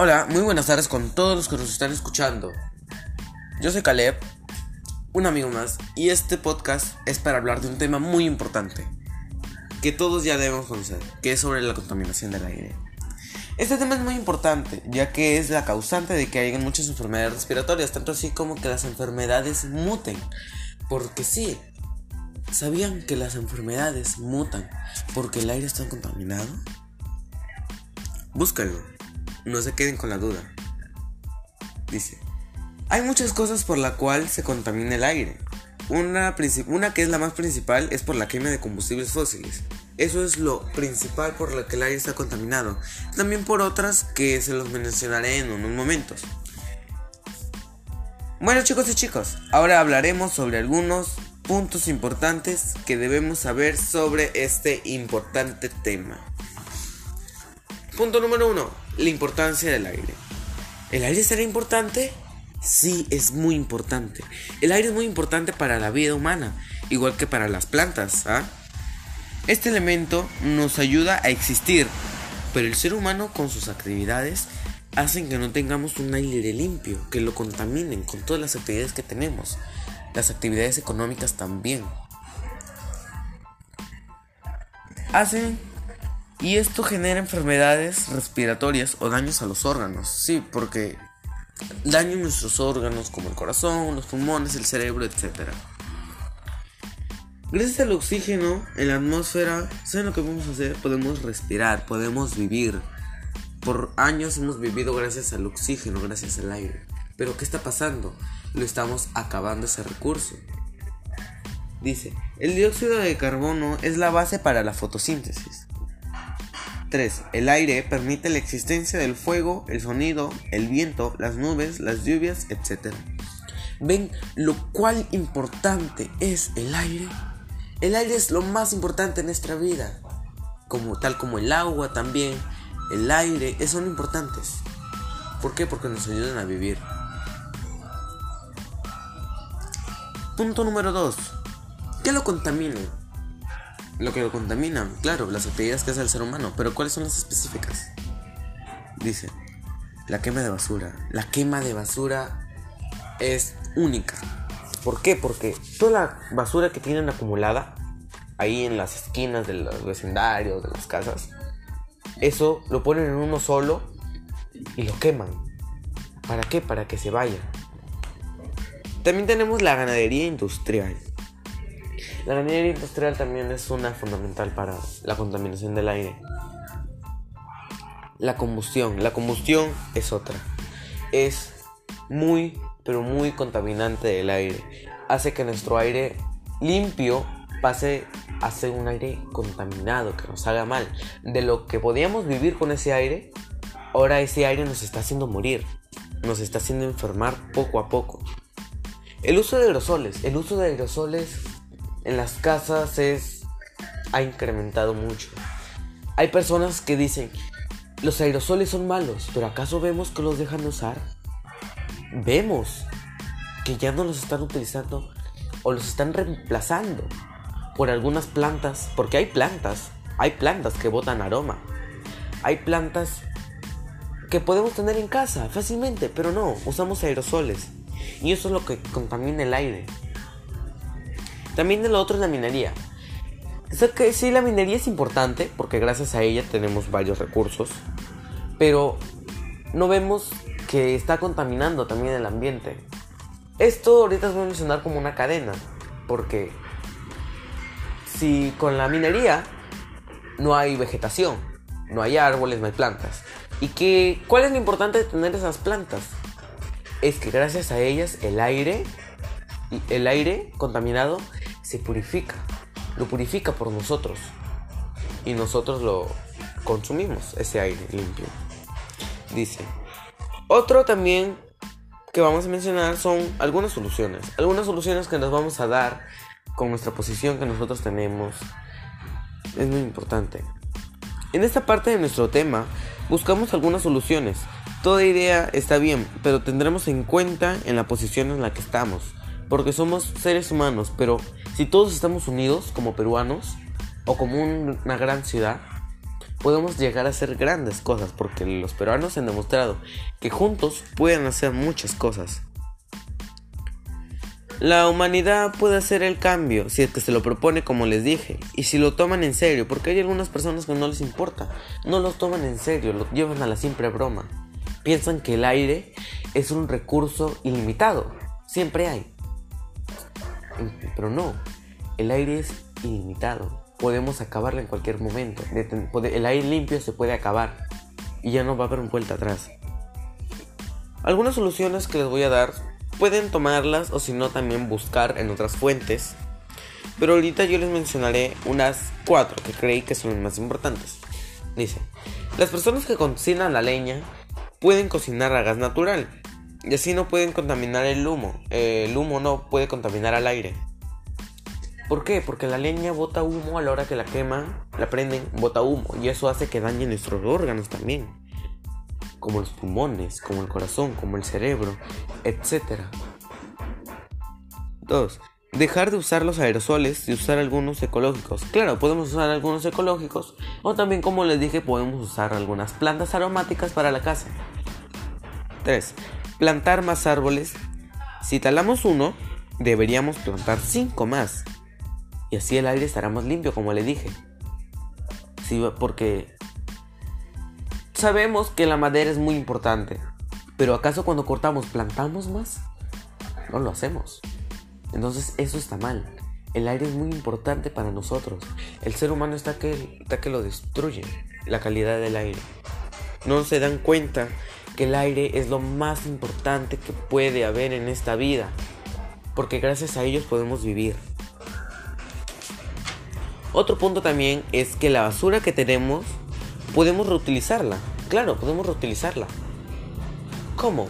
Hola, muy buenas tardes con todos los que nos están escuchando. Yo soy Caleb, un amigo más, y este podcast es para hablar de un tema muy importante que todos ya debemos conocer, que es sobre la contaminación del aire. Este tema es muy importante, ya que es la causante de que haya muchas enfermedades respiratorias, tanto así como que las enfermedades muten. Porque sí, ¿sabían que las enfermedades mutan porque el aire está contaminado? Búscalo, no se queden con la duda. Dice, hay muchas cosas por la cual se contamina el aire. Una, una que es la más principal es por la quema de combustibles fósiles. Eso es lo principal por lo que el aire está contaminado. También por otras que se los mencionaré en unos momentos. Bueno chicos y chicos, ahora hablaremos sobre algunos puntos importantes que debemos saber sobre este importante tema. Punto número uno, la importancia del aire. ¿El aire será importante? Sí, es muy importante. El aire es muy importante para la vida humana, igual que para las plantas. ¿ah? Este elemento nos ayuda a existir, pero el ser humano con sus actividades hacen que no tengamos un aire limpio, que lo contaminen con todas las actividades que tenemos. Las actividades económicas también. Hacen y esto genera enfermedades respiratorias o daños a los órganos. Sí, porque dañan nuestros órganos como el corazón, los pulmones, el cerebro, etc. Gracias al oxígeno en la atmósfera, ¿saben lo que podemos hacer? Podemos respirar, podemos vivir. Por años hemos vivido gracias al oxígeno, gracias al aire. Pero ¿qué está pasando? Lo estamos acabando ese recurso. Dice, el dióxido de carbono es la base para la fotosíntesis. 3. El aire permite la existencia del fuego, el sonido, el viento, las nubes, las lluvias, etc. ¿Ven lo cual importante es el aire? El aire es lo más importante en nuestra vida. Como, tal como el agua también, el aire, son importantes. ¿Por qué? Porque nos ayudan a vivir. Punto número 2. ¿Qué lo contamina? Lo que lo contamina, claro, las actividades que hace el ser humano, pero ¿cuáles son las específicas? Dice, la quema de basura. La quema de basura es única. ¿Por qué? Porque toda la basura que tienen acumulada ahí en las esquinas de los vecindarios, de las casas, eso lo ponen en uno solo y lo queman. ¿Para qué? Para que se vaya. También tenemos la ganadería industrial. La ganadería industrial también es una fundamental para la contaminación del aire. La combustión. La combustión es otra. Es muy, pero muy contaminante del aire. Hace que nuestro aire limpio pase a ser un aire contaminado, que nos haga mal. De lo que podíamos vivir con ese aire, ahora ese aire nos está haciendo morir. Nos está haciendo enfermar poco a poco. El uso de aerosoles. El uso de aerosoles en las casas es ha incrementado mucho. Hay personas que dicen, los aerosoles son malos, pero ¿acaso vemos que los dejan usar? Vemos que ya no los están utilizando o los están reemplazando por algunas plantas, porque hay plantas, hay plantas que botan aroma. Hay plantas que podemos tener en casa fácilmente, pero no, usamos aerosoles. Y eso es lo que contamina el aire. También de lo otro es la minería. Sé que sí, la minería es importante porque gracias a ella tenemos varios recursos, pero no vemos que está contaminando también el ambiente. Esto ahorita se va a mencionar como una cadena, porque si con la minería no hay vegetación, no hay árboles, no hay plantas. ¿Y que, cuál es lo importante de tener esas plantas? Es que gracias a ellas el aire, el aire contaminado se purifica, lo purifica por nosotros y nosotros lo consumimos, ese aire limpio. Dice, otro también que vamos a mencionar son algunas soluciones, algunas soluciones que nos vamos a dar con nuestra posición que nosotros tenemos. Es muy importante. En esta parte de nuestro tema buscamos algunas soluciones. Toda idea está bien, pero tendremos en cuenta en la posición en la que estamos porque somos seres humanos, pero si todos estamos unidos como peruanos o como una gran ciudad, podemos llegar a hacer grandes cosas porque los peruanos han demostrado que juntos pueden hacer muchas cosas. La humanidad puede hacer el cambio si es que se lo propone como les dije y si lo toman en serio, porque hay algunas personas que no les importa, no lo toman en serio, lo llevan a la simple broma. Piensan que el aire es un recurso ilimitado, siempre hay. Pero no, el aire es ilimitado, podemos acabarlo en cualquier momento. El aire limpio se puede acabar y ya no va a haber vuelta atrás. Algunas soluciones que les voy a dar Pueden tomarlas o si no también buscar en otras fuentes. Pero ahorita yo les mencionaré unas cuatro que creí que son las más importantes. Dice, las personas que cocinan la leña pueden cocinar a gas natural y así no pueden contaminar el humo. el humo no puede contaminar al aire. ¿Por qué? Porque la leña bota humo a la hora que la quema, la prenden, bota humo y eso hace que dañe nuestros órganos también como los pulmones, como el corazón, como el cerebro, etc. 2. Dejar de usar los aerosoles y usar algunos ecológicos. Claro, podemos usar algunos ecológicos o también como les dije podemos usar algunas plantas aromáticas para la casa. 3. Plantar más árboles. Si talamos uno, deberíamos plantar 5 más. Y así el aire estará más limpio, como le dije. Sí, porque Sabemos que la madera es muy importante, pero ¿acaso cuando cortamos plantamos más? No lo hacemos. Entonces eso está mal. El aire es muy importante para nosotros. El ser humano está que, está que lo destruye, la calidad del aire. No se dan cuenta que el aire es lo más importante que puede haber en esta vida, porque gracias a ellos podemos vivir. Otro punto también es que la basura que tenemos podemos reutilizarla. Claro, podemos reutilizarla. ¿Cómo?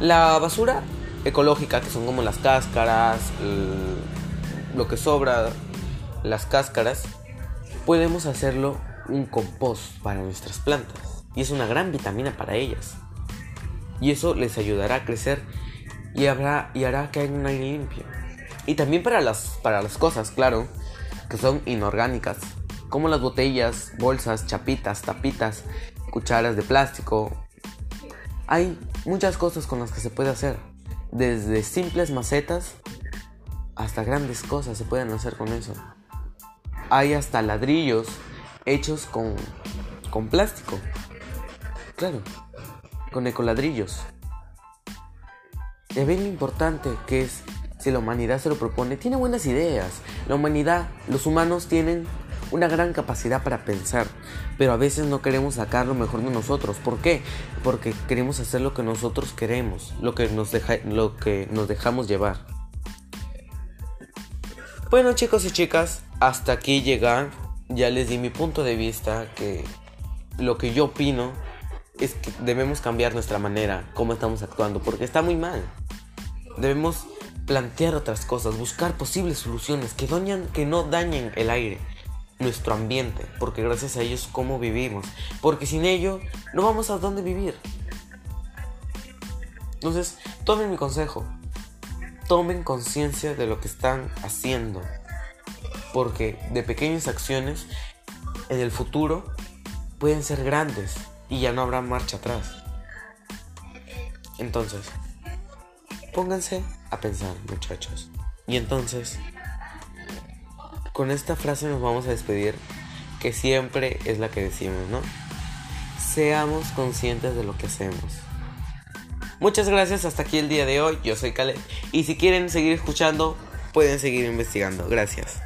La basura ecológica, que son como las cáscaras, lo que sobra, las cáscaras, podemos hacerlo un compost para nuestras plantas. Y es una gran vitamina para ellas. Y eso les ayudará a crecer y, habrá, y hará que haya un aire limpio. Y también para las, para las cosas, claro, que son inorgánicas como las botellas, bolsas, chapitas, tapitas, cucharas de plástico. Hay muchas cosas con las que se puede hacer. Desde simples macetas hasta grandes cosas se pueden hacer con eso. Hay hasta ladrillos hechos con, con plástico. Claro, con ecoladrillos. Ven lo importante que es si la humanidad se lo propone. Tiene buenas ideas. La humanidad, los humanos tienen una gran capacidad para pensar, pero a veces no queremos sacar lo mejor de nosotros. ¿Por qué? Porque queremos hacer lo que nosotros queremos, lo que nos, deja, lo que nos dejamos llevar. Bueno chicos y chicas, hasta aquí llega. Ya les di mi punto de vista que lo que yo opino es que debemos cambiar nuestra manera, cómo estamos actuando, porque está muy mal. Debemos plantear otras cosas, buscar posibles soluciones que, que no dañen el aire, nuestro ambiente, porque gracias a ellos cómo vivimos, porque sin ello no vamos a dónde vivir. Entonces, tomen mi consejo, tomen conciencia de lo que están haciendo, porque de pequeñas acciones en el futuro pueden ser grandes y ya no habrá marcha atrás. Entonces, pónganse a pensar, muchachos. Y entonces, con esta frase nos vamos a despedir, que siempre es la que decimos, ¿no? Seamos conscientes de lo que hacemos. Muchas gracias, hasta aquí el día de hoy. Yo soy Caleb. Y si quieren seguir escuchando, pueden seguir investigando. Gracias.